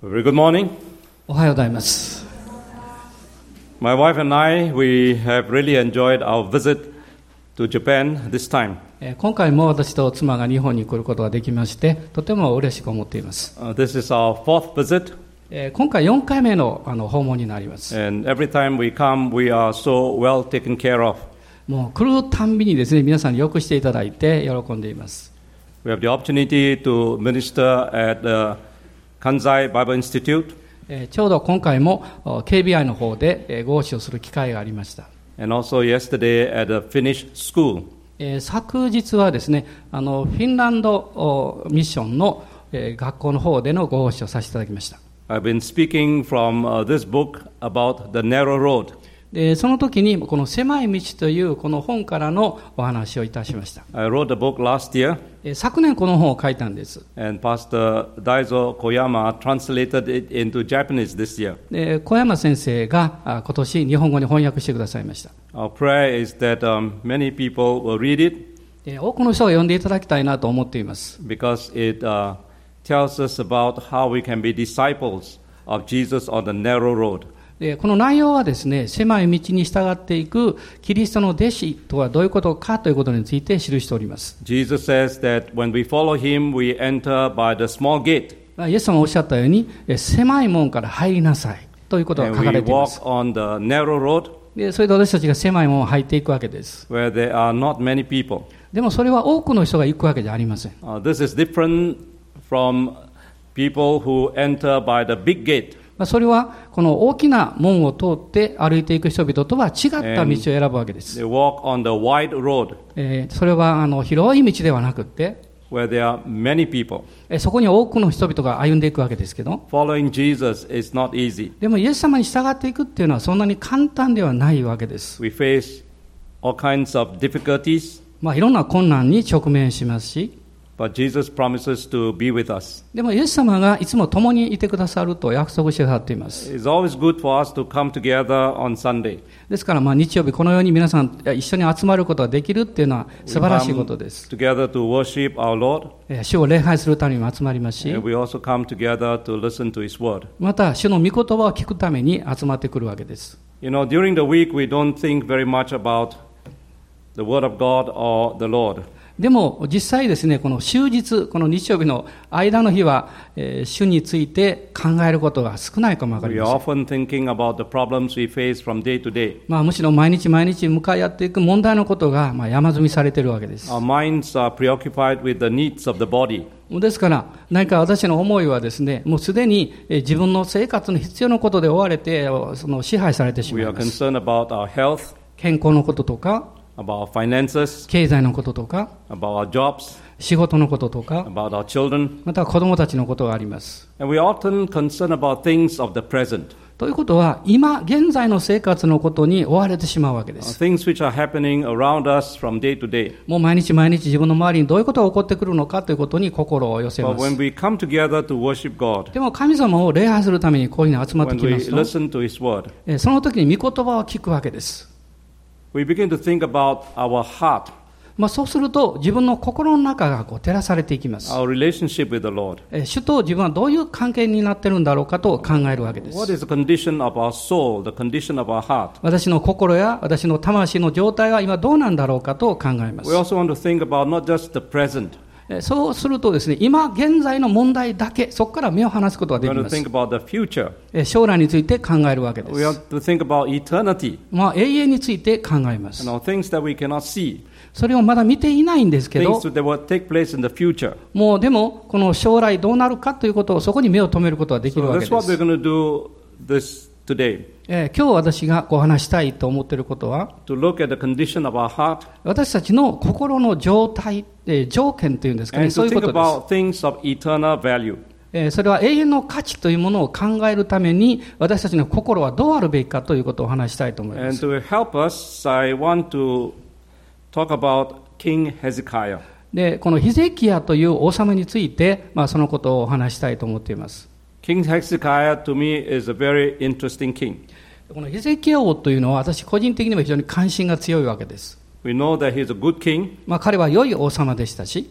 Very good morning. おはようございます。My wife and I, we have really enjoyed our visit to Japan this time. えー今回も私と妻が日本に来ることができまして、とても嬉しく思っています。Uh, this is our fourth visit, えー今回4回目のあの訪問になります。and every time we come, we are so well taken care of. もう来るたんびにですね、皆さんによくしていただいて喜んでいます。We have the opportunity to minister at the Kanzai Bible Institute, えーちょうど今回もお KBI の方でえー合祀をする機会がありました。and also yesterday at the Finnish school. えー昨日はですね、あのフィンランドおミッションの、えー学校の方での合祀をさせていただきました。I've been speaking from uh, this book about the narrow road. でその時にこの狭い道というこの本からのお話をいたしました。I wrote the book last year, えー昨年この本を書いたんです。and Pastor Daizo Koyama translated it into Japanese this year. で小山先生があ今年日本語に翻訳してくださいました。Our prayer is that um, many people will read it で多くの人が読んでいただきたいなと思っています。because it uh, tells us about how we can be disciples of Jesus on the narrow road. でこの内容はですね狭い道に従っていくキリストの弟子とはどういうことかということについて記しております。イエス様おっしゃったように狭い門から入りなさいということが書かれています。And we walk on the road, でそれで私たちが狭い門を入っていくわけです。where there are not many people. でもそれは多くの人が行くわけじゃありません、uh, this is different from people who enter by the big gate. まあそれはこの大きな門を通って歩いていく人々とは違った道を選ぶわけです。えーそれはあの広い道ではなくって、where there are many people. えーそこに多くの人々が歩んでいくわけですけど、Following Jesus is not easy. でもイエス様に従っていくっていうのはそんなに簡単ではないわけです。We face all kinds of difficulties, まあいろんな困難に直面しますし、but Jesus promises to be with us. でもイエス様がいつも共にいてくださると約束してくださっています。It's always good for us to come together on Sunday. ですからまあ日曜日このように皆さん一緒に集まることができるっていうのは素晴らしいことです。Together to worship our Lord, えー主を礼拝するためにも集まりますし we also come together to listen to His word. また主の御言葉を聞くために集まってくるわけです。You know, during the week, we don't think very much about the word of God or the Lord. でも実際ですね、この終日、この日曜日の間の日は、えー主について考えることが少ないかもわかりません。まあ、むしろ毎日毎日向かい合っていく問題のことが、まあ、山積みされているわけです。ですから、何か私の思いはですね、もうすでにえー自分の生活の必要なことで追われて、その支配されてしまいます。健康のこととか、about our finances, 経済のこととか、about our jobs, 仕事のこととか、about our children. または子供たちのことがあります。And we often concerned about things of the present, ということは、今現在の生活のことに追われてしまうわけで uh, す。things which are happening around us from day to day. もう毎日毎日自分の周りにどういうことが起こってくるのかということに心を寄せ But ま when す。we come together to worship God, でも神様を礼拝するためにこういうふうに集まって when き we ますと、listen to His word, えーその時に御言葉を聞くわけです。We begin to think about our heart. まあそうすると自分の心の中がこう照らされていきます。Our 主と自分はどういう関係になっているんだろうかと考えるわけです。私の心や私の魂の状態は今どうなんだろうかと考えます。そうするとですね、今現在の問題だけ、そこから目を離すことができます。将来について考えるわけです。まあ、永遠について考えます。それをまだ見ていないんですけれど、もうでも、この将来どうなるかということを、そこに目を留めることができるわけです。Today, えー今日私がこう話したいと思っていることは、to look at the condition of our heart 私たちの心の状態、えー条件というんですかね、そういうことです。それは永遠の価値というものを考えるために、私たちの心はどうあるべきかということをお話したいと思いま And す。to help us, I want to talk about King Hezekiah. で、このヒゼキヤという王様について、まあ、そのことをお話したいと思っています。King Hezekiah to me is a very interesting king. このヒゼキヤ王というのは私個人的にも非常に関心が強いわけです。We know that he's a good king, まあ、彼は良い王様でしたし、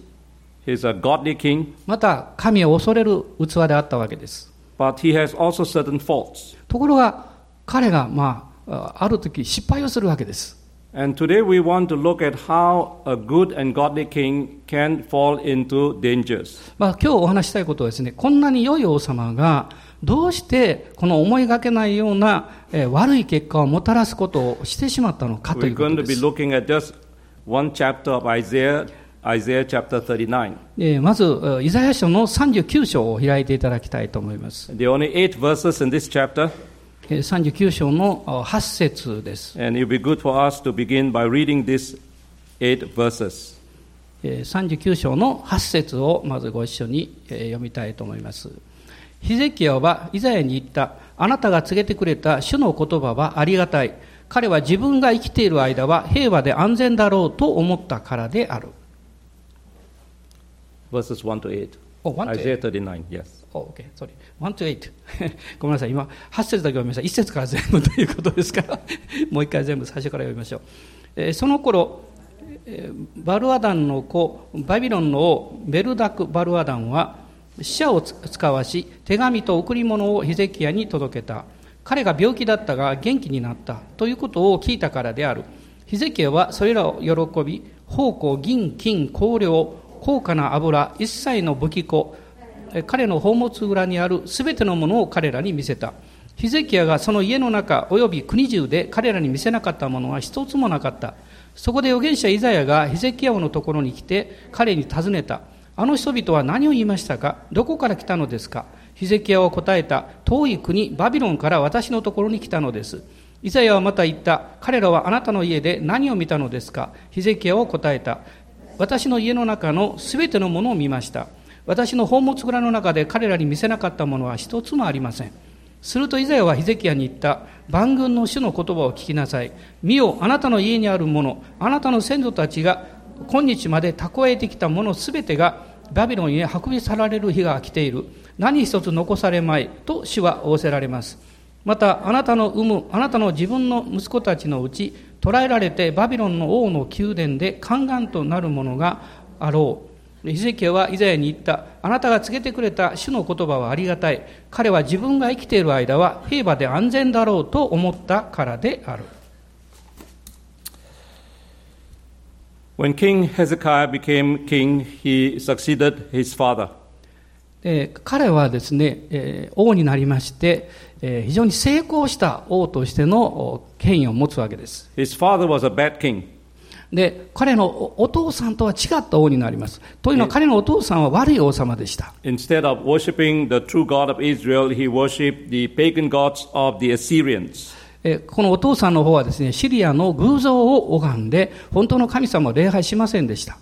he's a godly king, また神を恐れる器であったわけです。but he has also certain faults. ところが、彼が、まあ、ある時失敗をするわけです。And today we want to look at how a good and godly king can fall into dangers. まあ、今日お話ししたいことはですね、こんなに良い王様が、どうしてこの思いがけないような、えー悪い結果をもたらすことをしてしまったのかとい We're うこ going と to で be す。looking at just one chapter of Isaiah, Isaiah chapter 39. えーまず、えーイザヤ書の39章を開いていただきたいと思います。There are only eight verses in this chapter, えー39章のあ8節です。and it will be good for us to begin by reading these eight verses. えー39章の8節をまずご一緒にえー読みたいと思います。ヒゼキヤはイザヤに言った。あなたが告げてくれた主の言葉はありがたい。彼は自分が生きている間は平和で安全だろうと思ったからである。Verses 1 to 8. Oh, 1 to 8. Isaiah 39, yes. Oh, okay, sorry. 1 to 8. ごめんなさい。今、8節だけ読みました。1節から全部ということですか？ら、もう一回全部最初から読みましょう。えーその頃、えーバルアダンの子、バビロンの王、ベルダク・バルアダンは、死者を使わし、手紙と贈り物をヒゼキヤに届けた。彼が病気だったが元気になったということを聞いたからである。ヒゼキヤはそれらを喜び、宝庫、銀、金、香料、高価な油、一切の武器庫、彼の宝物裏にあるすべてのものを彼らに見せた。ヒゼキヤがその家の中及び国中で彼らに見せなかったものは一つもなかった。そこで預言者イザヤがヒゼキヤ王のところに来て彼に尋ねた。あの人々は何を言いましたか？どこから来たのですか？ヒゼキヤは答えた。遠い国バビロンから私のところに来たのです。イザヤはまた言った。彼らはあなたの家で何を見たのですか？ヒゼキヤは答えた。私の家の中のすべてのものを見ました。私の宝物蔵の中で彼らに見せなかったものは一つもありません。するとイザヤはヒゼキヤに言った。万軍の主の言葉を聞きなさい。見よ、あなたの家にあるもの、あなたの先祖たちが今日まで蓄えてきたものすべてがバビロンへ運び去られる日が来ている。何一つ残されまいと主は仰せられます。またあなたの産むあなたの自分の息子たちのうち捕らえられてバビロンの王の宮殿で宦官となるものがあろうヒゼキヤはイザヤに言ったあなたが告げてくれた主の言葉はありがたい彼は自分が生きている間は平和で安全だろうと思ったからである When King Hezekiah became king, he succeeded his father. えー彼はですね、えー王になりまして、えー非常に成功した王としてのお権威を持つわけです His father was a bad king. で彼のおお父さんとは違った王になりますというのは彼のお父さんは悪い王様でした Instead of worshiping the true God of Israel, he worshipped the pagan gods of the Assyrians. えーこのお父さんの方はですねシリアの偶像を拝んで本当の神様を礼拝しませんでした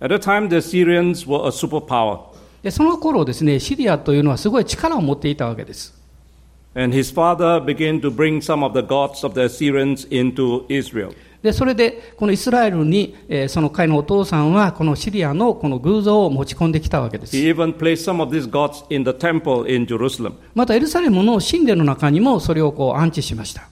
At the time, the Assyrians were a superpower, でその頃ですねシリアというのはすごい力を持っていたわけです and his father began to bring some of the gods of the Assyrians into Israel. でそれでこのイスラエルに、えーその彼のお父さんはこのシリアのこの偶像を持ち込んできたわけです。またエルサレムの神殿の中にもそれをこう安置しました。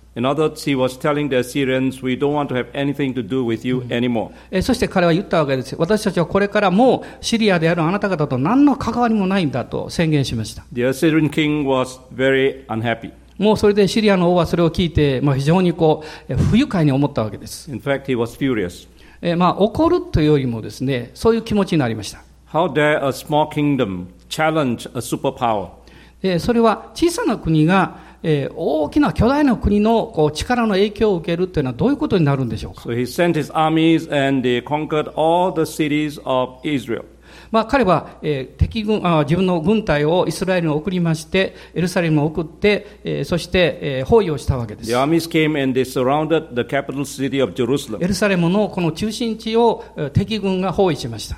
In other words, he was telling the Assyrians, We don't want to have anything to do with you anymore. えーそして彼は言ったわけです。私たちはこれからもうシリアであるあなた方と何の関わりもないんだと宣言しました。The Assyrian king was very unhappy. もうそれでシリアの王はそれを聞いて、まあ、非常にこう、えー不愉快に思ったわけです。In fact, he was furious. えーまあ怒るというよりもですね、そういう気持ちになりました。How dare a small kingdom challenge a superpower? でそれは小さな国が、えー、大きな巨大な国のこう力の影響を受けるというのはどういうことになるんでしょうか？まあ、彼は、えー、敵軍あ自分の軍隊をイスラエルに送りましてエルサレムを送って、えー、そして、えー、包囲をしたわけです。エルサレムのこの中心地を、えー、敵軍が包囲しました。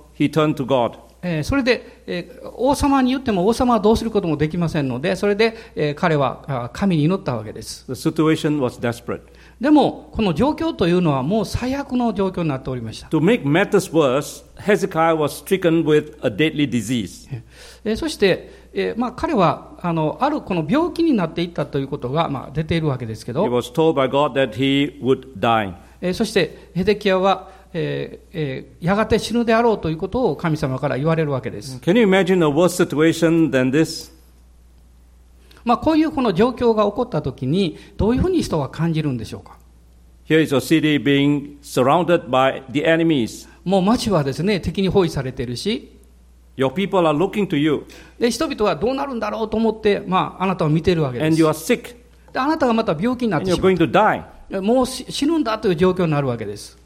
he turned to God. えーそれで、えー王様に言っても王様はどうすることもできませんので、それで、えー彼はあ神に祈ったわけです。The situation was desperate. でも、この状況というのはもう最悪の状況になっておりました。To make matters worse, Hezekiah was stricken with a deadly disease. えーそして、えーまあ、彼はあのあるこの病気になっていったということが、まあ、出ているわけですけ He ど、was told by God that he would die. えーそしてヘデキヤは、えーえーやがて死ぬであろうということを神様から言われるわけです。Can you imagine a worse situation than this? まあ、こういうこの状況が起こったときに、どういうふうに人は感じるんでしょうか？Here is your city being surrounded by the enemies. もう町はですね、敵に包囲されているし、Your people are looking to you, で人々はどうなるんだろうと思って、まあ、あなたを見ているわけで and す。you are sick, であなたがまた病気になっ and てしま.う。もうし死ぬんだという状況になるわけです。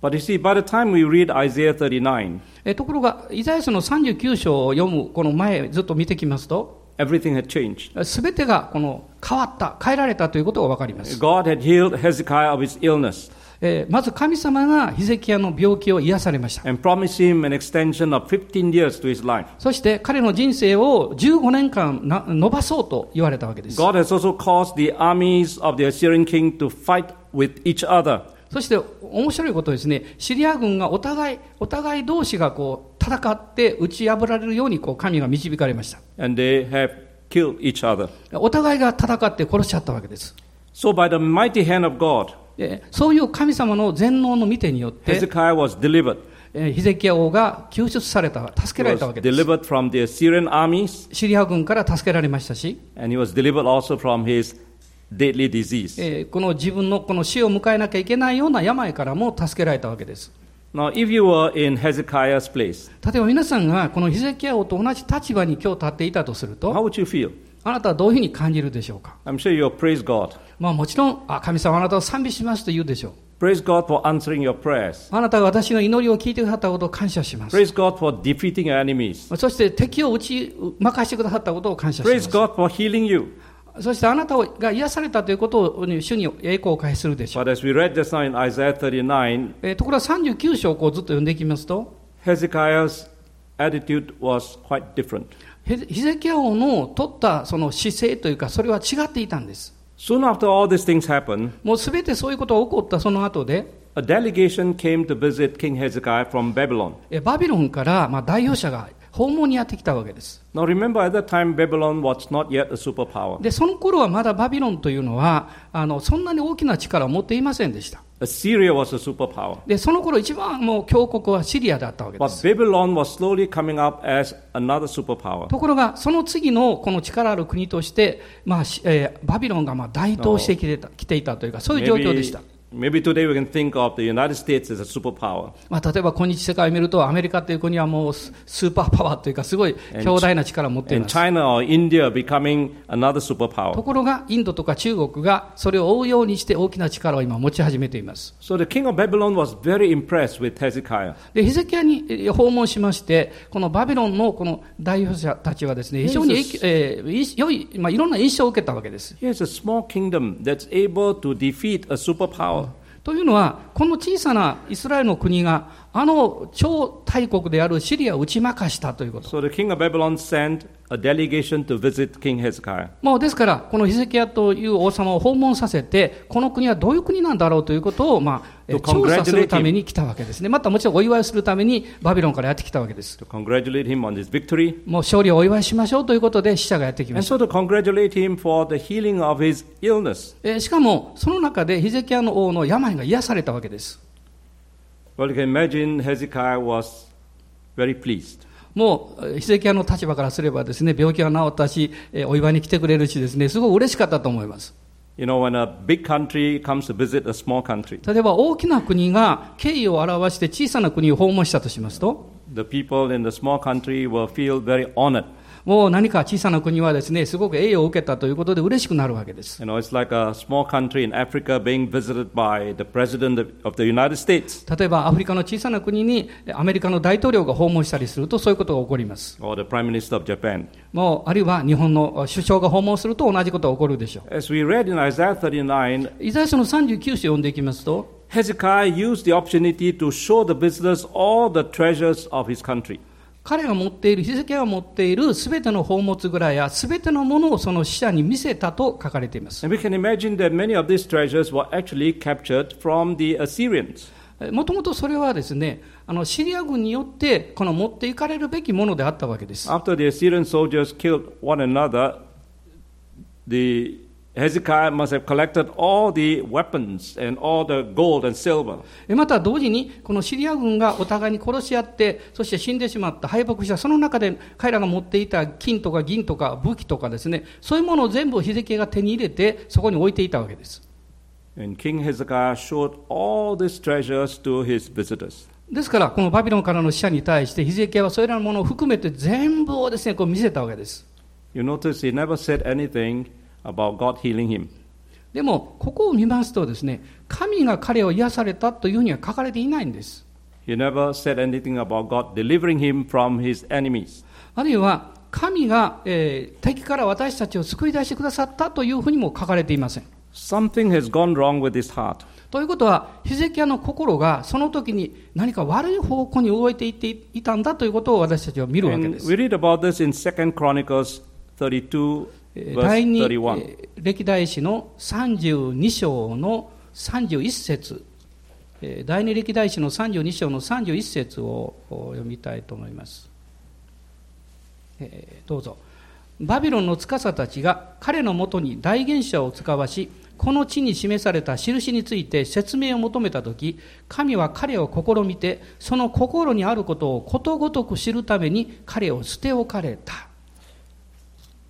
But you see, by the time we read Isaiah 39, えところが、イザヤ書の39章を読む、この前ずっと見てきますと、everything had changed. すべてがこの変わった、変えられたということがわかります。God had healed Hezekiah of his illness えーまず神様がヒゼキヤの病気を癒されました。and promised him an extension of 15 years to his life. そして彼の人生を15年間な伸ばそうと言われたわけです。God has also caused the armies of the Assyrian king to fight with each other. そして面白いことですね、シリア軍がお互い、お互い同士がこう戦って打ち破られるようにこう神が導かれました。and they have killed each other. お互いが戦って殺しちゃったわけです。So, by the mighty hand of God, えーそういう神様の全能の見てによって、Hezekiah was delivered. えーヒゼキヤ王が救出された、助けられたわけです。from the armies, シリア軍から助けられましたし、and he was delivered also from his deadly disease. えーこの自分のこの死を迎えなきゃいけないような病からも助けられたわけです。Now, if you were in Hezekiah's place, 例えば皆さんがこのヒゼキヤ王と同じ立場に今日立っていたとする how と、would you feel? あなたはどういうふうに感じるでしょうか I'm sure you'll praise God. まあもちろん、あ、神様あなたを賛美しますと言うでしょう。Praise God for answering your prayers. あなたが私の祈りを聞いてくださったことを感謝します。Praise God for defeating your enemies. そして敵を打ち任してくださったことを感謝しま Praise す。God for healing you. そしてあなたが癒されたということに主に栄光を返するでしょう。えところが39章をこうずっと読んでいきますと、ヘゼキヤ。ゼキヤ王の取ったその姿勢というか、それは違っていたんです。もうすべてそういうことが起こったその後で、a バビロンからまあ代表者が訪問にやってきたわけです。Now remember, at that time, Babylon was not yet a superpower. で、その頃はまだバビロンというのは、あの、そんなに大きな力を持っていませんでした。Assyria was a superpower. で、その頃一番もう強国はシリアだったわけで But す。Babylon was slowly coming up as another superpower. ところが、その次のこの力ある国として、まあ、しえーバビロンがまあ台頭してきてた来ていたというか、そういう状況でした。maybe today we can think of the United States as a superpower. まあ、例えば今日世界を見ると、アメリカという国はもうススーパーパワーというか、すごい強大な力を持ってい And ます。China or India becoming another と superpower. ころが、インドとか中国がそれを追うようにして大きな力を今持ち始めています。So the king of Babylon was very impressed with Hezekiah. で、ヒゼキヤにえー訪問しまして、このバビロンのこの代表者たちはですね、非常にえー良い、まあ、いろんな印象を受けたわけです。Here's a small kingdom that's able to defeat a superpower. というのは、この小さなイスラエルの国が、あの超大国であるシリアを打ち負かしたということ。So the king of Babylon sent a delegation to visit King Hezekiah. もうですから、このヒゼキヤという王様を訪問させて、この国はどういう国なんだろうということを、まあ、調査するために来たわけですね。またもちろんお祝いするためにバビロンからやってきたわけです。To congratulate him on his victory. もう勝利をお祝いしましょうということで死者がやってきました。so to congratulate him for the healing of his illness. えーしかも、その中でヒゼキヤの王の病が癒されたわけです。Well, you can imagine Hezekiah was very pleased. もう、えーヒゼキヤの立場からすればですね、病気が治ったし、えーお祝いに来てくれるしですね、すごい嬉しかったと思います。You know, when a big country comes to visit a small country, 例えば大きな国が敬意を表して小さな国を訪問したとしますと、the people in the small country will feel very honored. もう何か小さな国はですね、すごく栄誉を受けたということで嬉しくなるわけです。例えば、アフリカの小さな国にアメリカの大統領が訪問したりすると、そういうことが起こります。もう、あるいは日本の首相が訪問すると同じことが起こるでしょう。As we read in Isaiah 39, イザヤ書の39章を読んでいきますと、Hezekiah used the opportunity. 彼が持っている、日付が持っているすべての宝物ぐらいやすべてのものをその死者に見せたと書かれています。もともとそれはですね、あのシリア軍によってこの持っていかれるべきものであったわけです。Hezekiah must have collected all the weapons and all the gold and silver. また同時に、このシリア軍がお互いに殺し合って、そして死んでしまった、敗北した、その中で彼らが持っていた金とか銀とか武器とかですね、そういうものを全部ヒゼキヤが手に入れて、そこに置いていたわけです。And King Hezekiah showed all these treasures to his visitors. ですから、このバビロンからの死者に対して、ヒゼキヤはそれらのものを含めて全部をですね、こう見せたわけです。You notice he never said anything about God healing him. でも、ここを見ますとですね、神が彼を癒されたというふうには書かれていないんです。He never said anything about God delivering him from his enemies. あるいは、神が、えー敵から私たちを救い出してくださったというふうにも書かれていません。Something has gone wrong with his heart. ということは、ヒゼキヤの心がその時に何か悪い方向に動いていっていたんだということを私たちは見るわけ And です。we read about this in 2 Chronicles 32, えー verse 第二、31. えー歴代史の32章の31節えー第二歴代史の32章の31節をお読みたいと思います。えーどうぞ。バビロンの司たちが彼のもとに大元首を使わし、この地に示された印について説明を求めたとき、神は彼を試みて、その心にあることをことごとく知るために彼を捨て置かれた。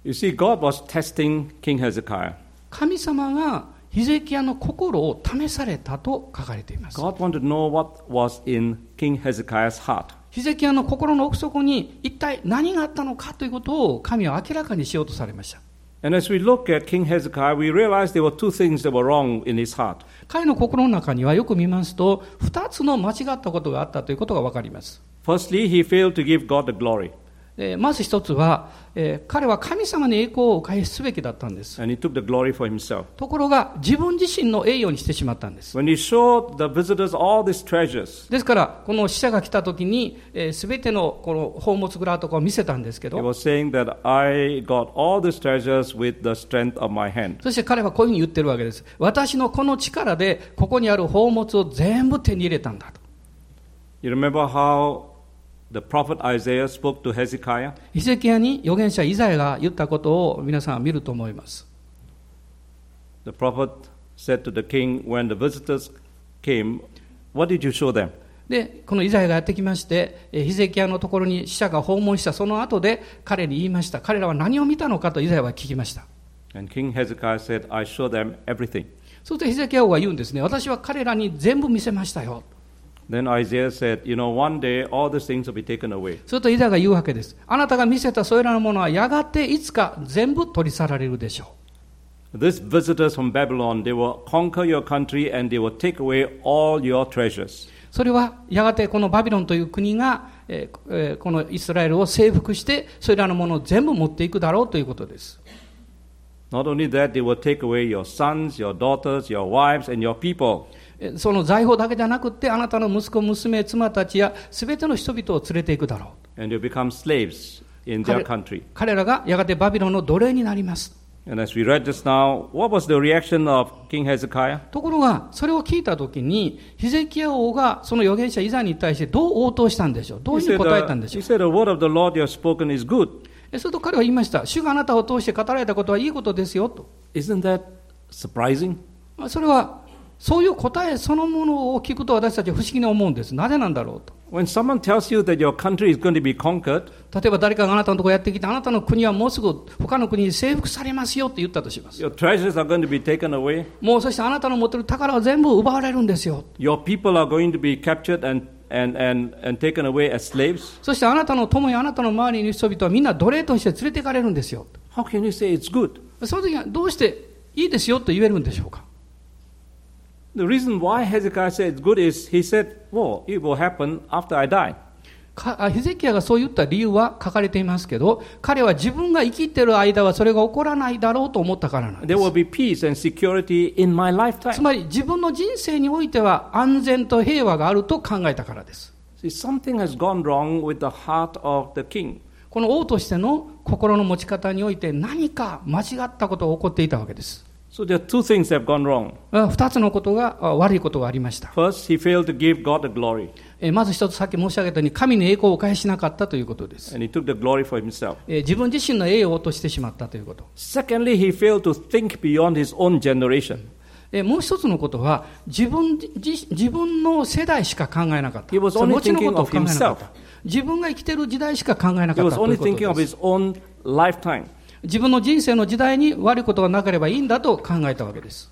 You see, God was testing King Hezekiah. 神様がヒゼキヤの心を試されたと書かれています。God wanted to know what was in King Hezekiah's heart. ヒゼキヤの心の奥底に一体何があったのかということを神は明らかにしようとされました。And as we look at King Hezekiah, we realize there were two things that were wrong in his heart. 彼の心の中にはよく見ますと、二つの間違ったことがあったということがわかります。Firstly, he failed to give God the glory, え、まず一つは、え、彼は神様に栄光をお返すべきだったんです。ところが、自分自身の栄誉にしてしまったんです。ですから、この使者が来たときに、す、べ、ての,この宝物蔵とかを見せたんですけど、そして彼はこういうふうに言ってるわけです。私のこの力で、ここにある宝物を全部手に入れたんだ。The prophet Isaiah spoke to Hezekiah? ヒゼキヤに預言者イザヤが言ったことを皆さんは見ると思います。The prophet said to the king when the visitors came, What did you show them? で、このイザヤがやってきまして、えーヒゼキヤのところに死者が訪問したその後で彼に言いました。彼らは何を見たのかとイザヤは聞きました。And King Hezekiah said, I showed them everything. そうするとヒゼキヤ王が言うんですね。私は彼らに全部見せましたよ。Then Isaiah said, You know, one day all these things will be taken away. するとイザヤが言うわけです。あなたが見せたそれらのものはやがていつか全部取り去られるでしょう。These visitors from Babylon, they will conquer your country and they will take away all your treasures. それはやがてこのバビロンという国が、えーえーこのイスラエルを征服してそれらのものを全部持っていくだろうということです。Not only that, they will take away your sons, your daughters, your wives, and your people. えーその財宝だけじゃなくってあなたの息子、娘、妻たちや全ての人々を連れていくだろう。And you become slaves in their country. 彼らがやがてバビロンの奴隷になります。And as we read just now, what was the reaction of King Hezekiah? ところが、それを聞いたときに、ヒゼキヤ王がその預言者イザヤに対してどう応答したんでしょう？どういうふう said, に答え uh, たんでしょ he う said, The word of the Lord you have spoken is good. えすると彼は言いました。主があなたを通して語られたことはいいことですよと。Isn't that surprising? まあそれはそういう答えそのものを聞くと私たちは不思議に思うんです。なぜなんだろうと。When someone tells you that your country is going to be conquered, 例えば誰かがあなたのところやってきて、あなたの国はもうすぐ他の国に征服されますよって言ったとします。your treasures are going to be taken away, もうそしてあなたの持ってる宝は全部奪われるんですよ。your people are going to be captured and, and, and, and taken away as slaves, そしてあなたの友やあなたの周りにいる人々はみんな奴隷として連れて行かれるんですよ。how can you say it's good? その時はどうしていいですよと言えるんでしょうか The reason why he said good is he said, well, it will happen after I die. ヘゼキヤがそう言った理由は書かれていますけど、彼は自分が生きている間はそれが起こらないだろうと思ったからなんです。There will be peace and security in my lifetime. つまり自分の人生においては安全と平和があると考えたからです。この王としての心の持ち方において何か間違ったことが起こっていたわけです。So there are two things that have gone wrong. あ二つのことがあ悪いことがありました。First, he failed to give God the glory, えまず一つさっき申し上げたように神に栄光を返しなかったということです。and he took the glory for himself. え自分自身の栄誉を落としてしまったということ。Secondly, he failed to think beyond his own generation. えもう一つのことは自分自自分の世代しか考えなかった。He was only thinking 考 of えなかった。自分が生きている時代しか考えな He かった was とい only thinking of his own lifetime. 自分の人生の時代に悪いことがなければいいんだと考えたわけです。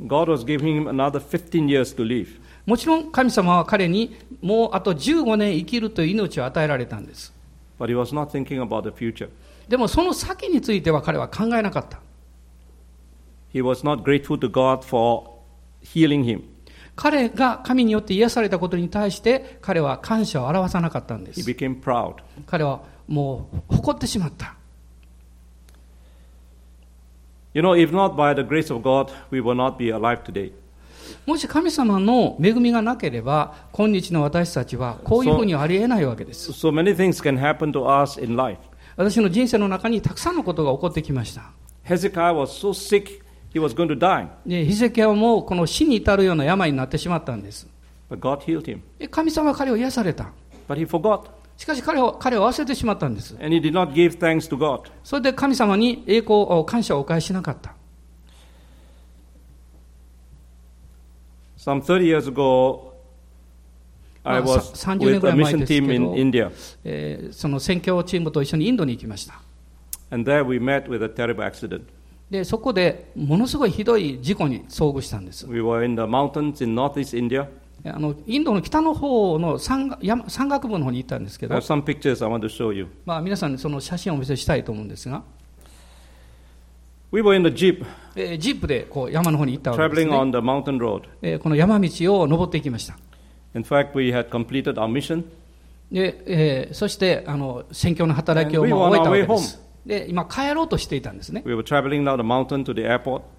God was giving him another 15 years to live. もちろん神様は彼にもうあと15年生きるという命を与えられたんです。But he was not thinking about the future. でもその先については彼は考えなかった。He was not grateful to God for healing him. 彼が神によって癒されたことに対して彼は感謝を表さなかったんで He す。became proud. 彼はもう誇ってしまった。もし神様の恵みがなければ、今日の私たちはこういうふうにありえないわけです。私の人生の中にたくさんのことが起こってきました。ヘゼキアはもうこの死に至るような病になってしまったんです。神様は彼を癒された。しかし彼は彼を忘れてしまったんです。And he did not give thanks to God. それで神様に栄光を、感謝をお返ししなかった。Some 30 years ago, I Ah, was sa- 30年 with a mission team ど in India. えーその宣教チームと一緒にインドに行きました。And there we met with a terrible accident. で、そこでものすごいひどい事故に遭遇したんです。We were in the mountains in northeast India. あのインドの北の方の山,山,山岳部のほうに行ったんですけど、まあ皆さんその写真をお見せしたいと思うんですが、We え、ジープでこう山のほうに行ったわけです、ね on え。この山道を登っていきました。で、えー、そして、あの選挙の働きを終えたわです。今、帰ろうとしていたんですね。We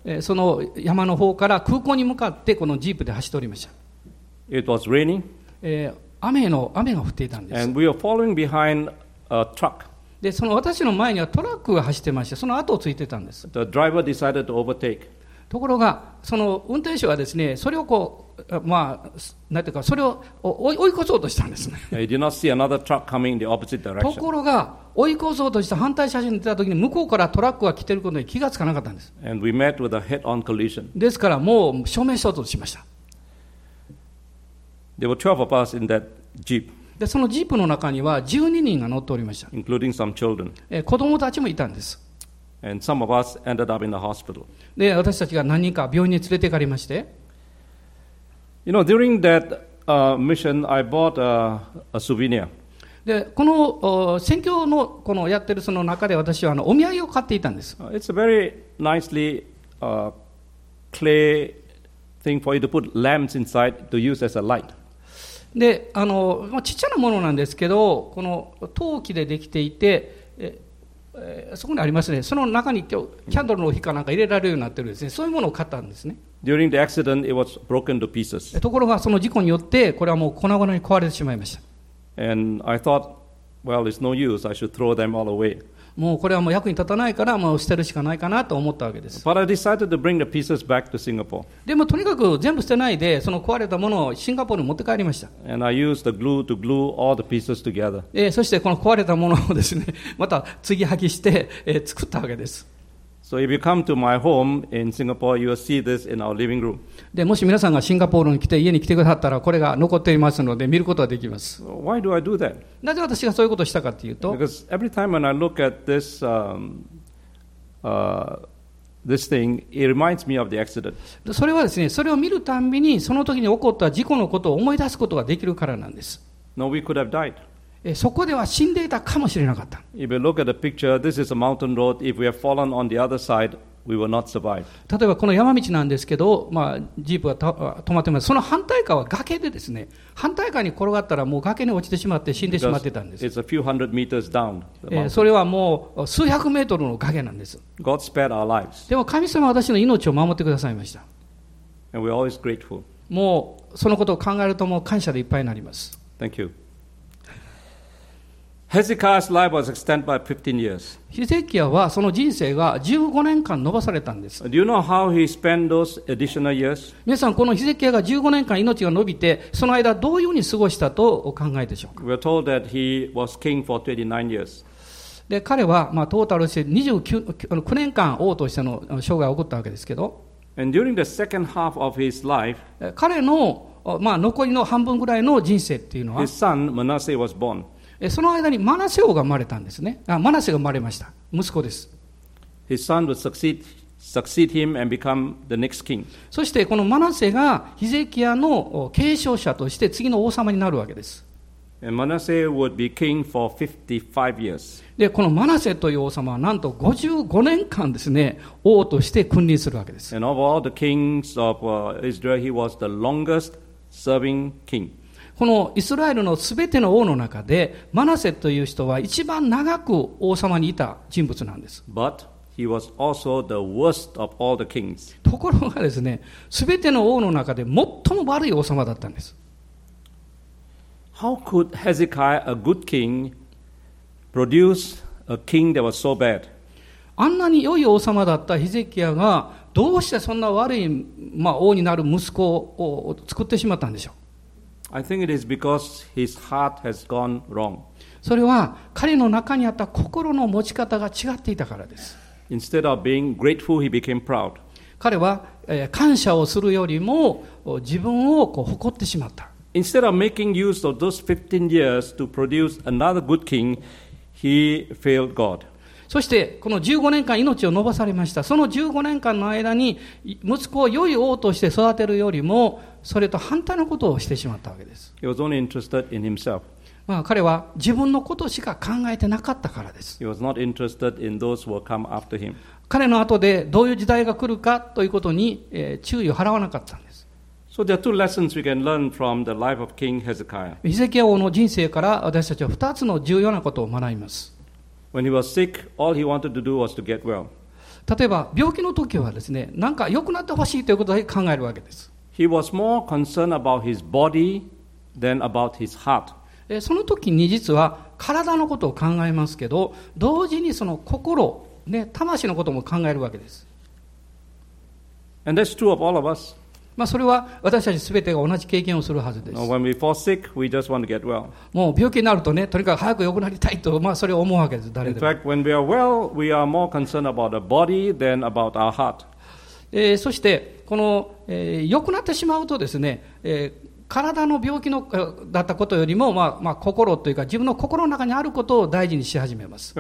え、その山の方から空港に向かって、このジープで走っておりました。It was raining, えー雨の雨が降っていたんです and we were following behind a truck. でその私の前にはトラックが走ってましてその後をついてたんです The driver decided to overtake. ところがその運転手はですねそれをこうあまあなんていうかそれを追い越そうとしたんですね He did not see another truck coming in the opposite と.ころが追い越そうとした反対車線に出た時に向こうからトラックが来てることに気がつかなかったんです.ですからもう正面衝突しました There were 12 of us in that jeep, でそのジープの中には12人が乗っておりました、including some children. えー子供たちもいたんです And some of us ended up in the hospital. で私たちが何人か病院に連れて行かれまして You know, during that uh, mission, I bought a, a souvenir. でこのお宣教のこのやってるその中で私はあのお土産を買っていたんです Uh, it's a very nicely uh, clay thing for you to put lamps inside to use as a light. であの、まあ、ちっちゃなものなんですけどこの陶器でできていてええーそこにありますねその中に今日キャンドルの火かなんか入れられるようになってるんですねそういうものを買ったんですね During the accident, it was broken to pieces. ところがその事故によってこれはもう粉々に壊れてしまいました And I thought, well, it's no use. I should throw them all away. もうこれはもう役に立たないからもう捨てるしかないかなと思ったわけです.でもとにかく全部捨てないでその壊れたものをシンガポールに持って帰りました。そしてこの壊れたものをですね また継ぎはぎして、えー作ったわけです So if you come to my home in Singapore, you will see this in our living room. で、もし皆さんがシンガポールに来て家に来てくださったら、これが残っていますので、見ることができます。Why do I do that? なぜ私がそういうことをしたかっていうと、Because every time when I look at this, um, uh, this thing, it reminds me of the accident. それはですね、それを見るたんびに、その時に起こった事故のことを思い出すことができるからなんです。No, we could have died. そこでは死んでいたかもしれなかった。例えばこの山道なんですけど、まあ、ジープが止まってます。その反対側は崖でですね、反対側に転がったらもう崖に落ちてしまって死んでしまってたんです。Down, それはもう数百メートルの崖なんです。でも神様私の命を守ってくださいました。もうそのことを考えるともう感謝でいっぱいになります。Thank you. Hezekiah's life was extended by 15 years. ヒゼキヤはその人生が15年間延ばされたんです。Do you know how he spent those additional years? 皆さん、このヒゼキヤが15年間命が伸びて、その間どういうふうに過ごしたとお考えでしょうか。We're told that he was king for 29 years. で、彼は、まあ、トータルして29あの9年間王としての生涯を送ったわけですけど、And during the second half of his life, え彼の、まあ、残りの半分ぐらいの人生っていうのは his、son Manasseh was born. えその間にマナセ王が生まれたんですね。あマナセが生まれました。息子です。His son would succeed, succeed him and become the next king. そしてこのマナセがヒゼキヤのお継承者として次の王様になるわけです。And Manasseh would be king for 55 years. で、このマナセという王様はなんと55年間ですね、王として君臨するわけです。And of all the kings of uh, Israel, he was the longest serving king. このイスラエルのすべての王の中で、マナセという人は一番長く王様にいた人物なんです。But he was also the worst of all the kings. ところがですね、すべての王の中で最も悪い王様だったんです。How could Hezekiah, a good king, produce a king that was so bad? あんなに良い王様だったヒゼキヤが、どうしてそんな悪い、まあ、王になる息子を作ってしまったんでしょう？I think it is because his heart has gone wrong. それは彼の中にあった心の持ち方が違っていたからです。Instead of being grateful, he became proud. 彼は、えー感謝をするよりもお自分をこう誇ってしまった。Instead of making use of those 15 years to produce another good king, he failed God. そして、この15年間命を伸ばされました。その15年間の間に、い息子を良い王として育てるよりも、それと反対のことをしてしまったわけです。まあ、彼は自分のことしか考えてなかったからです。彼の後でどういう時代が来るかということに、えー注意を払わなかったんです。So there are two lessons we can learn from the life of King Hezekiah. ヒゼキヤ王の人生から私たちは2つの重要なことを学びます。When he was sick, all he wanted to do was to get well. 例えば、病気の時はですね、なんか良くなってほしいということだけ考えるわけです。He was more concerned about his body than about his heart. えーその時に実は体のことを考えますけど、同時にその心、ね、魂のことも考えるわけです。And that's true of all of us. まあ、それは私たち全てが同じ経験をするはずです。when we fall sick, we just want to get well. もう病気になるとね、とにかく早く良くなりたいと、まあ、それを思うわけです、誰 In でも。fact, when we are well, we are more concerned about the body than about our heart. え、そしてこの、えー、良くなってしまうとですね、え体の病気のだったことよりも、まあまあ、心というか自分の心の中にあることを大事にし始めます。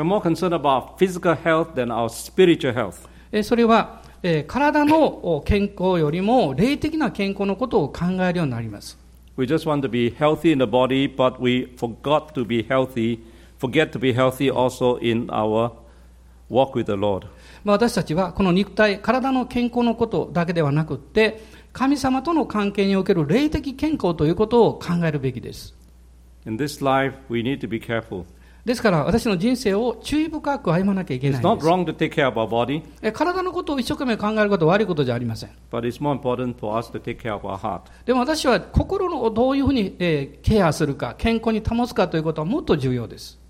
それは、え、体の健康よりも霊的な健康のことを考えるようになります。Body, まあ、私たちはこの肉体、体の健康のことだけではなくって、神様との関係における霊的健康ということを考えるべきです。Life. ですから、私の人生を注意深く歩まなきゃいけない体のことを一生懸命考えることは悪いことじゃありません。でも私は心をどういうふうに、えーケアするか、健康に保つかということはもっと重要です。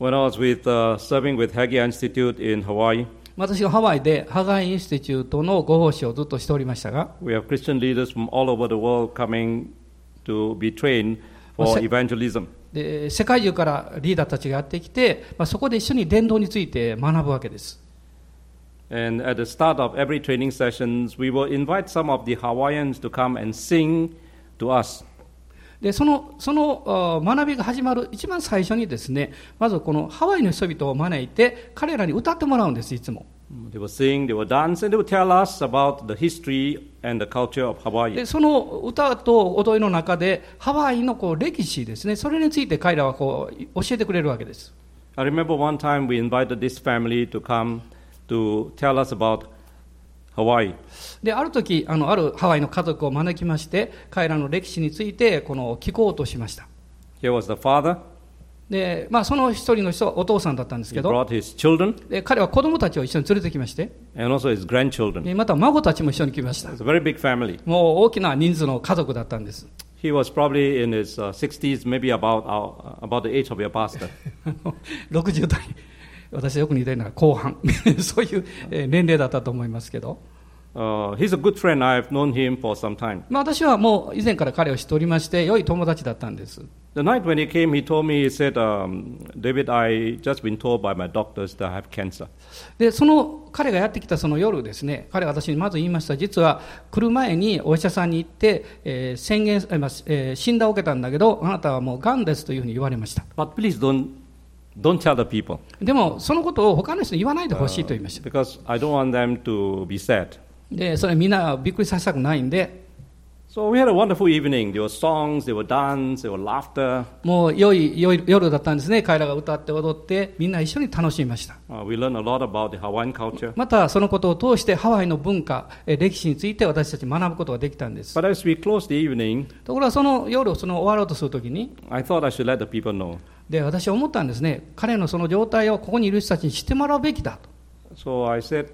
When I was with, uh, serving with Haggai Institute in Hawaii, 私がハワイでハガイインスティチュートのご奉仕をずっとしておりましたが、 we have Christian leaders from all over the world coming to be trained for Was it- evangelism. で世界中からリーダーたちがやってきて、まあ、そこで一緒に伝道について学ぶわけです And at the start of every training sessions, we will invite some of the Hawaiians to come and sing to us. でそのそのあ学びが始まる一番最初にですねまずこのハワイの人々を招いて彼らに歌ってもらうんですいつも They will sing, they will dance, and they will tell us about the history and the culture of Hawaii. でその歌と踊りの中でハワイのこう歴史ですねそれについて彼らはこう教えてくれるわけです I remember one time we invited this family to come to tell us about Hawaii. である時あのあるハワイの家族を招きまして彼らの歴史についてこの聞こうとしました Here was the father. で、まあ、その一人の人はお父さんだったんですけど brought his children で彼は子供たちを一緒に連れてきまして and also his grandchildren. でまた孫たちも一緒に来ました It's a very big family. もう大きな人数の家族だったんです He was probably in his uh, 60s, maybe about, about the age of your pastor. あの60代私はよく似てるのが後半 そういうえー年齢だったと思いますけど、Uh, he's a good friend. I've known him for some time. まあ、私はもう以前から彼を知っておりまして良い友達だったんです The night when he came, he told me, he said, um, David, I just been told by my doctors that I have cancer. でその彼がやってきたその夜ですね彼は私にまず言いました実は来る前にお医者さんに行って、えー宣言、えー診断を受けたんだけどあなたはもうがんですというふうに言われました But please don't, don't tell the people でもそのことを他の人に言わないでほしいと言いました because I don't want them to be sad. でそれみんなびっくりさせたくないんで So we had a wonderful evening. There were songs, there were dance, there were laughter. もう良い良い夜だったんですね彼らが歌って踊ってみんな一緒に楽しみました Uh, we learned a lot about the Hawaiian culture. またそのことを通してハワイの文化えー歴史について私たち学ぶことができたんです But as we closed the evening, ところがその夜その終わろうとするときに I thought I should let the people know. で私は思ったんですね彼のその状態をここにいる人たちに知ってもらうべきだと So I said,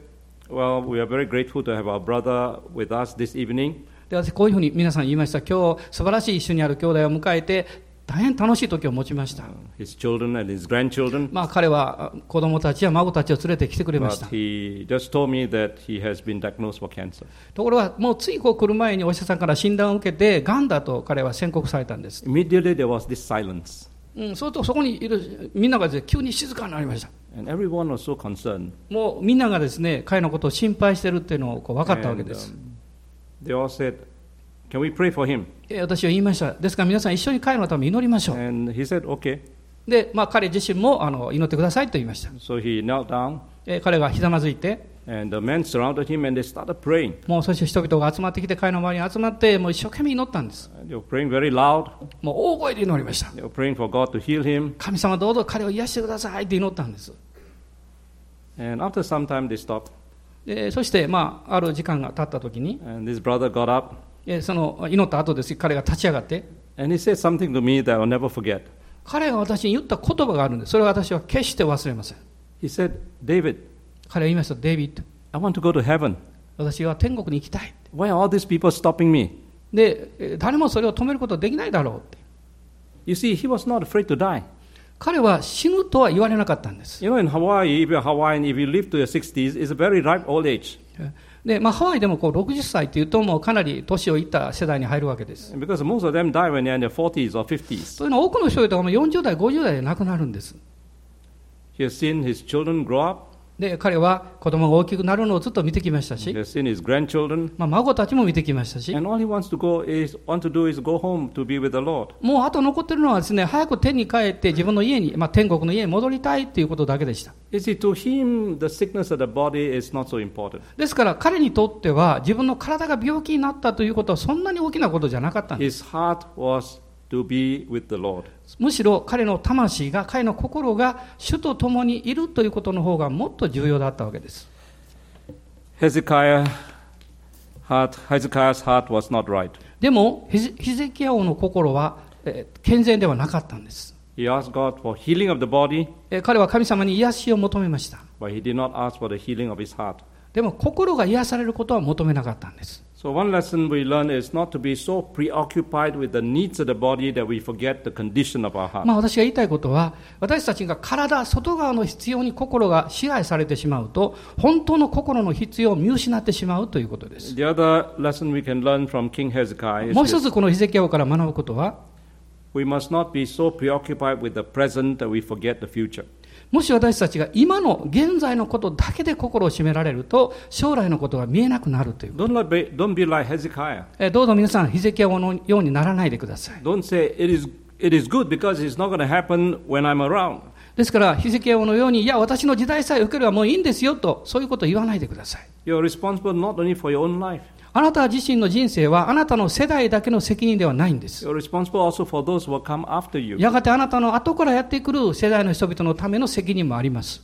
Well, we are very grateful to have our brother with us this evening. で私こういうふうに皆さん言いました今日素晴らしい一緒にある兄弟を迎えて大変楽しい時を持ちました His children and his grandchildren. まあ彼はあ子供たちや孫たちを連れてきてくれました.ところがもうついこう来る前にお医者さんから診断を受けてがんだと彼は宣告されたんです、Immediately there was this silence. うん、そうとそこにいるみんなが急に静かになりました And everyone was so concerned. もうみんながですね彼のことを心配してるっていうのをこう分かったわけ And, です、um, they all said, Can we pray for him? え私は言いましたですから皆さん一緒に彼のために祈りましょう And he said, Okay. で、まあ、彼自身もあの祈ってくださいと言いました、So he knelt down, え彼がひざまずいて and the men surrounded him and they started praying. もうそして人々が集まってきて彼の周りに集まってもう一生懸命祈ったんです They were praying very loud. もう大声で祈りました They were praying for God to heal him. 神様どうぞ彼を癒してくださいって祈ったんです And after some time, they stopped. でそして、まあ、ある時間が経った時に And this brother got up えその祈った後です彼が立ち上がって and he said something to me that I'll never forget. 彼が私に言った言葉があるんですそれは私は決して忘れません He said, David, 彼は言いましたデイビッド I want to go to heaven. 私は天国に行きたい Why are all these people stopping me? でえ誰もそれを止めることはできないだろうって You see, he was not afraid to die. 彼は死ぬとは言われなかったんです You know, in Hawaii, if you're Hawaiian, if you live to your 60s, it's a very ripe old age. で、まあ、ハワイでもこう60歳っていうともうかなり年をいった世代に入るわけです because most of them die when they're in their 40s or 50s. そういうのは多くの人々がもう40代50代で亡くなるんです He has seen his children grow up. で彼は子供が大きくなるのをずっと見てきましたし、まあ、孫たちも見てきましたし、もうあと残ってるのはです、ね、早く手に帰って、自分の家に、まあ、天国の家に戻りたいということだけでした。ですから、彼にとっては、自分の体が病気になったということは、そんなに大きなことじゃなかったんです。To be with the Lord. むしろ彼の魂が彼の心が主と共にいるということの方がもっと重要だったわけです Hezekiah heart, Hezekiah's heart was not right. でもヒゼキヤ王の心は、えー健全ではなかったんです He asked God for healing of the body, えー彼は神様に癒しを求めました but he did not ask for the healing of his heart. でも心が癒されることは求めなかったんです So one lesson we learn is not to be so preoccupied with the needs of the body that we forget the condition of our heart. まあ私が言いたいことは私たちが体外側の必要に心が支配されてしまうと本当の心の必要を見失ってしまうということです The other lesson we can learn from King Hezekiah もう is 一.つこのヒゼキヤ王から学ぶことは We must not be so preoccupied with the present that we forget the future. もし私たちが今の現在のことだけで心を占められると将来のことが見えなくなるという Don't, be, don't be like Hezekiah. えーどうぞ皆さんヒゼキヤ王のようにならないでください Don't say it is, it is good because it's not going to happen when I'm around. ですからヒゼキヤ王のようにいや私の時代さえ受ければもういいんですよとそういうことを言わないでください You're responsible not only for your own life, あなた自身の人生はあなたの世代だけの責任ではないんです。やがてあなたの後からやってくる世代の人々のための責任もあります。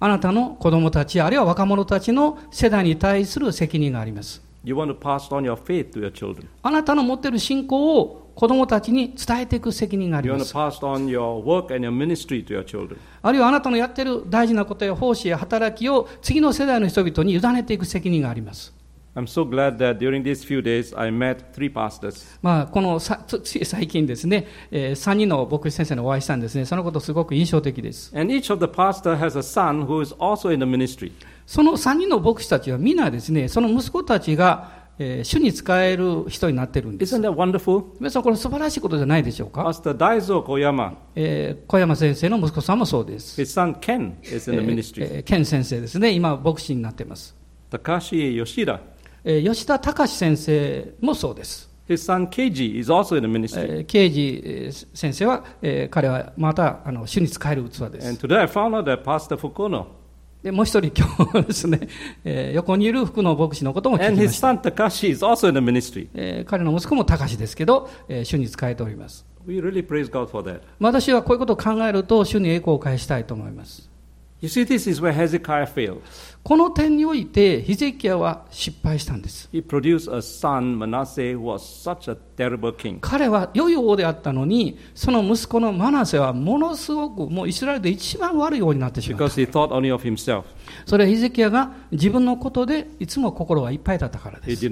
あなたの子供たち、あるいは若者たちの世代に対する責任があります。あなたの持っている信仰を子供たちに伝えていく責任があります。あるいはあなたのやっている大事なことや奉仕や働きを次の世代の人々に委ねていく責任があります。この最近ですね、えー、3人の牧師先生にお会いしたんですね、そのことすごく印象的です。その3人の牧師たちは皆ですね、その息子たちが、えー主に仕える人になってるんです。Isn't that wonderful? 皆さん、これ素晴らしいことじゃないでしょうか。Pastor Daizo Koyama, えー小山先生の息子さんもそうです。his son Ken is え in the ー ministry. えーケン先生ですね、今、牧師になっています。Takashi Yoshida, えー吉田隆先生もそうです。his son Keiji is also in the ministry. えー刑事えー先生は、えー彼はまたあの主に使える器です。And today I found out that Pastor Fukuno でもう一人今日ですね、えー、横にいる服の牧師のことも聞きました。Son, え、彼の息子も高志ですけど、えー、主に仕えております、私はこういうことを考えると主に栄光を返したいと思います。この点において、ヒゼキヤは失敗したんです。Son. 彼は良い王であったのに、その息子のマナセはものすごく、もうイスラエルで一番悪い王になってしまった。それはヒゼキヤが自分のことでいつも心がいっぱいだったからです。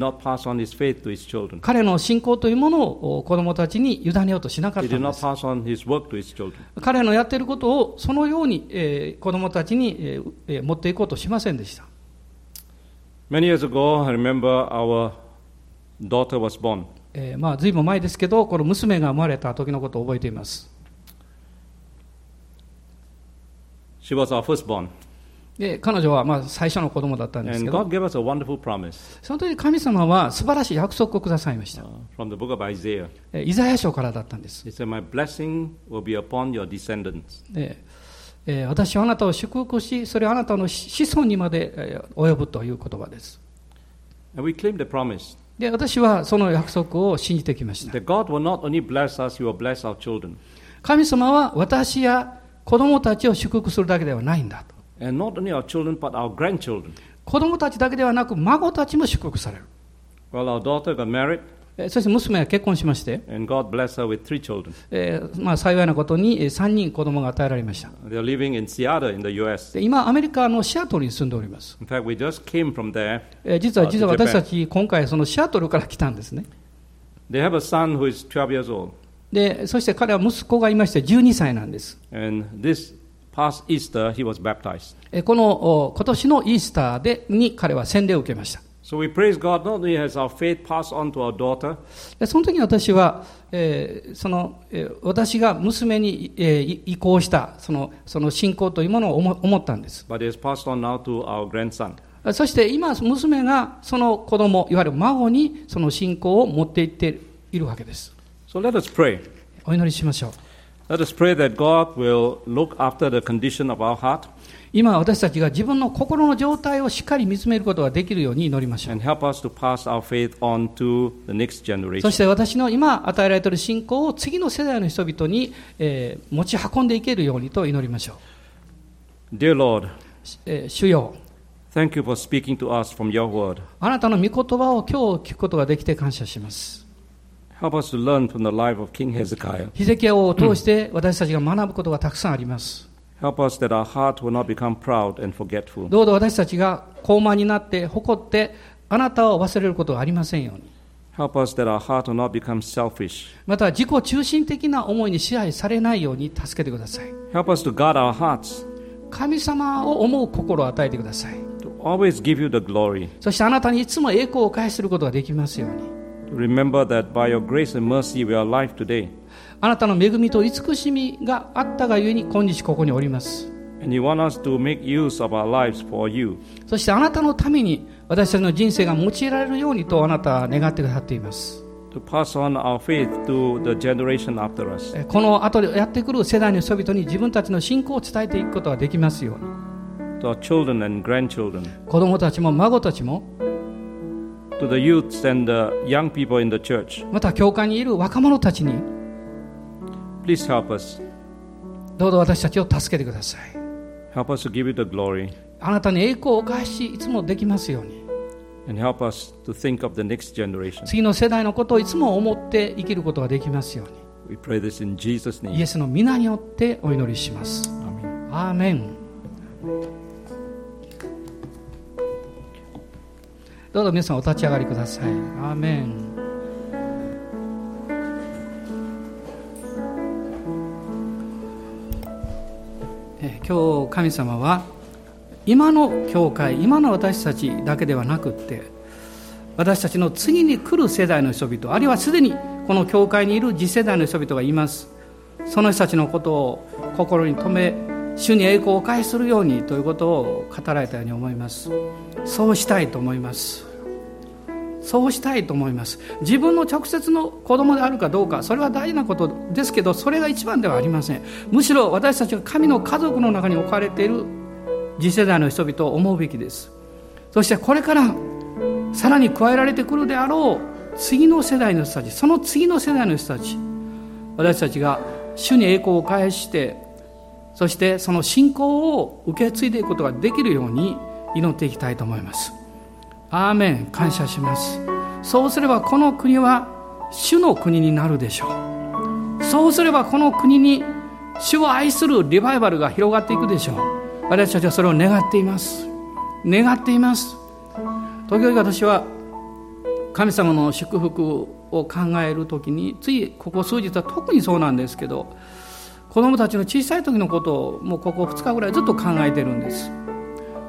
彼の信仰というものを子供たちに委ねようとしなかったんです。彼のやっていることをそのように、えー子供たちに、えーえー持っていこうとしませんでした。Many years ago, I remember our daughter was born. えーまあ、ずいぶん前ですけど、この娘が生まれた時のことを覚えています。She was our firstborn. で彼女はまあ最初の子供だったんですけど God、gave us a wonderful promise その時神様は素晴らしい約束をくださいました uh,。from the book of Isaiah. えーイザヤ書からだったんです。He said, My blessing will be upon your descendants. でえー私はあなたを祝福し、それはあなたの子孫にまでえー及ぶという言葉です。And we claim the promise で私はその約束を信じてきました。神様は私や子供たちを祝福するだけではないんだと。子供たちだけではなく孫たちも祝福される。Well, そして娘は結婚しまして、えまあ、幸いなことに3人子供が与えられました。In 今、アメリカのシアトルに住んでおります。え実,は実は私たち、今回、シアトルから来たんですね。でそして彼は息子がいまして、12歳なんです。And この今年のイースターでに彼は洗礼を受けました。So we praise God not only has our faith passed on to our daughter, でその時に私は、えーそのえー私が娘に、えーい移行したそのその信仰というものを思思ったんです。but it has passed on now to our grandson. そして今、娘がその子供、いわゆる孫にその信仰を持っていっているわけです。So let us pray. お祈りしましょう。Let us pray that God will look after the condition of our heart 今、私たちが自分の心の状態をしっかり見つめることができるように祈りましょう。そ.して私の今与えられている信仰を次の世代の人々に、えー持ち運んでいけるようにと祈りましょ Dear Lord, う。えー主よ thank you for speaking to us from your word. あなたの御言葉を今日聞くことができて感謝します。Help us to learn from the life of King Hezekiah. ヒゼキヤ王を通して私たちが学ぶことがたくさんあります。Help us that our heart will not become proud and forgetful. どうぞ私たちが高慢になって誇ってあなたを忘れることがありませんように。Help us that our heart will not become selfish. また自己中心的な思いに支配されないように助けてください。Help us to guard our hearts, 神様を思う心を与えてください。to always give you the glory. そしてあなたにいつも栄光を返することができますように To remember that by your grace and mercy we are alive today. あなたの恵みと慈しみがあったがゆえに今日ここにおります。そしてあなたのために私たちの人生が用いられるようにとあなたは願ってくださっています。この後でやってくる世代の人々に自分たちの信仰を伝えていくことができますように。子供たちも孫たちも。また教会にいる若者たちに Please help us. どうぞ私たちを助けてください Help us to give you the glory. あなたに栄光をお返しいつもできますように And help us to think of the next generation. 次の世代のことをいつも思って生きることができますよう We pray this in Jesus' にイ name. エスの皆によってお祈りします.アーメンどうぞ皆さんお立ち上がりくださいアーメン今日神様は今の教会今の私たちだけではなくって私たちの次に来る世代の人々あるいはすでにこの教会にいる次世代の人々がいます。その人たちのことを心に留め主に栄光をお返しするようにということを語られたように思います。そうしたいと思います。そうしたいと思います。自分の直接の子供であるかどうかそれは大事なことですけどそれが一番ではありません。むしろ私たちが神の家族の中に置かれている次世代の人々を思うべきです。そしてこれからさらに加えられてくるであろう次の世代の人たちその次の世代の人たち私たちが主に栄光を返してそしてその信仰を受け継いでいくことができるように祈っていきたいと思います。アーメン感謝します。そうすればこの国は主の国になるでしょう。そうすればこの国に主を愛するリバイバルが広がっていくでしょう。私たちはそれを願っています。願っています。時々私は神様の祝福を考える時についここ数日は特にそうなんですけど子供たちの小さい時のことをもうここ2日ぐらいずっと考えてるんです。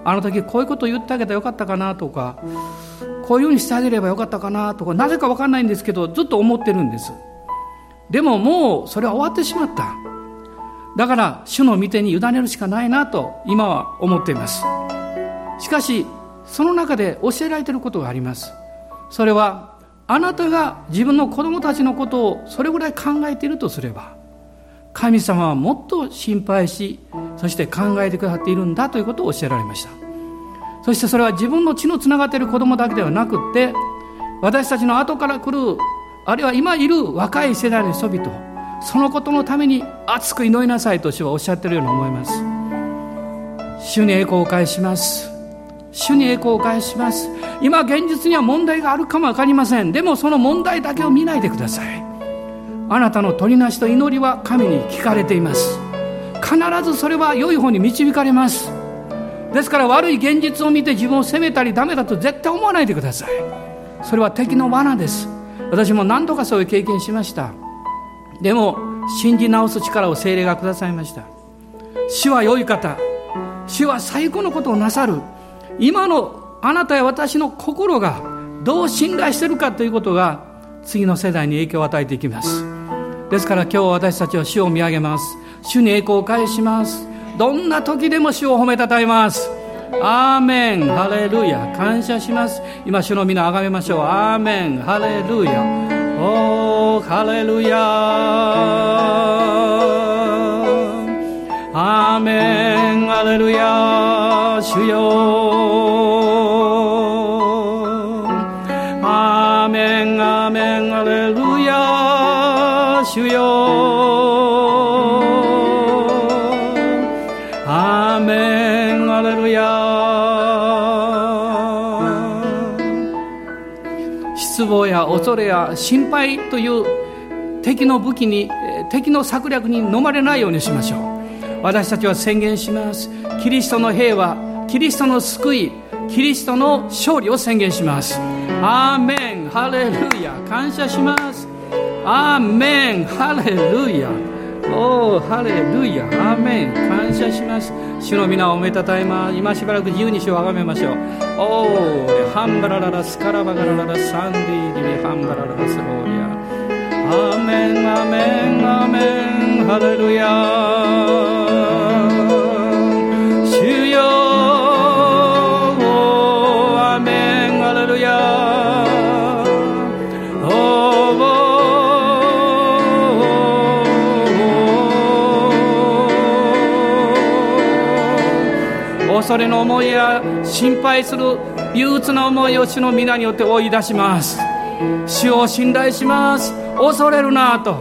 あの時こういうこと言ってあげたらよかったかなとかこういうふうにしてあげればよかったかなとかなぜか分かんないんですけどずっと思ってるんです。でももうそれは終わってしまった。だから主の御手に委ねるしかないなと今は思っています。しかしその中で教えられていることがあります。それはあなたが自分の子供たちのことをそれぐらい考えているとすれば神様はもっと心配しそして考えてくださっているんだということを教えられました。そしてそれは自分の血のつながっている子供だけではなくって私たちの後から来るあるいは今いる若い世代の人々そのことのために熱く祈りなさいと主はおっしゃっているように思います。主に栄光を返します。主に栄光を返します。今現実には問題があるかも分かりません。でもその問題だけを見ないでください。あなたの取りなしと祈りは神に聞かれています。必ずそれは良い方に導かれます。ですから悪い現実を見て自分を責めたりダメだと絶対思わないでください。それは敵の罠です。私も何度かそういう経験しました。でも信じ直す力を精霊がくださいました。主は良い方。主は最高のことをなさる。今のあなたや私の心がどう信頼してるかということが次の世代に影響を与えていきます。ですから今日私たちは主を見上げます。主に栄光を返します。どんな時でも主を褒めたたえます。アーメン。ハレルヤ。感謝します。今主の皆あがめましょう。アーメン。ハレルヤ。おーハレルヤアーメン。ハレルヤ。主よ。主よアーメンハレルヤ失望や恐れや心配という敵の武器に敵の策略に飲まれないようにしましょう私たちは宣言しますキリストの平和キリストの救いキリストの勝利を宣言しますアーメンハレルヤ感謝しますアーメンハレルヤおおハレルヤアーメン感謝します。主の皆をおめたたえま今しばらく自由に主をあがめましょう。おおハンバラララスカラバガラララサンディリハンバラララスローリア。アーメンアーメンアーメンハレルヤ恐れの思いや心配する憂鬱な思いを主の皆によって追い出します。主を信頼します。恐れるなと。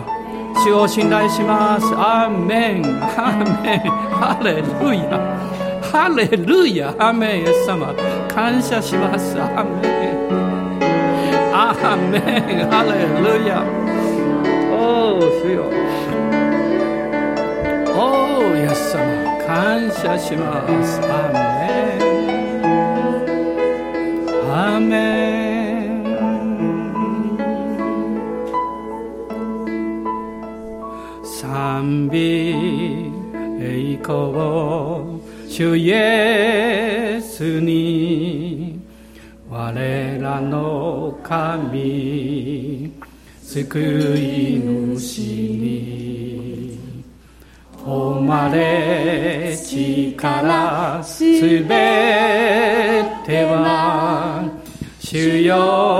主を信頼します。アーメン。アーメン。ハレルヤ。ハレルヤ。アーメン。イエス様。感謝します。アーメン。アーメン。ハレルヤ。謝します。アーメン。アーメン。賛美栄光主イエスに我らの神救い主に誉れすべては主よ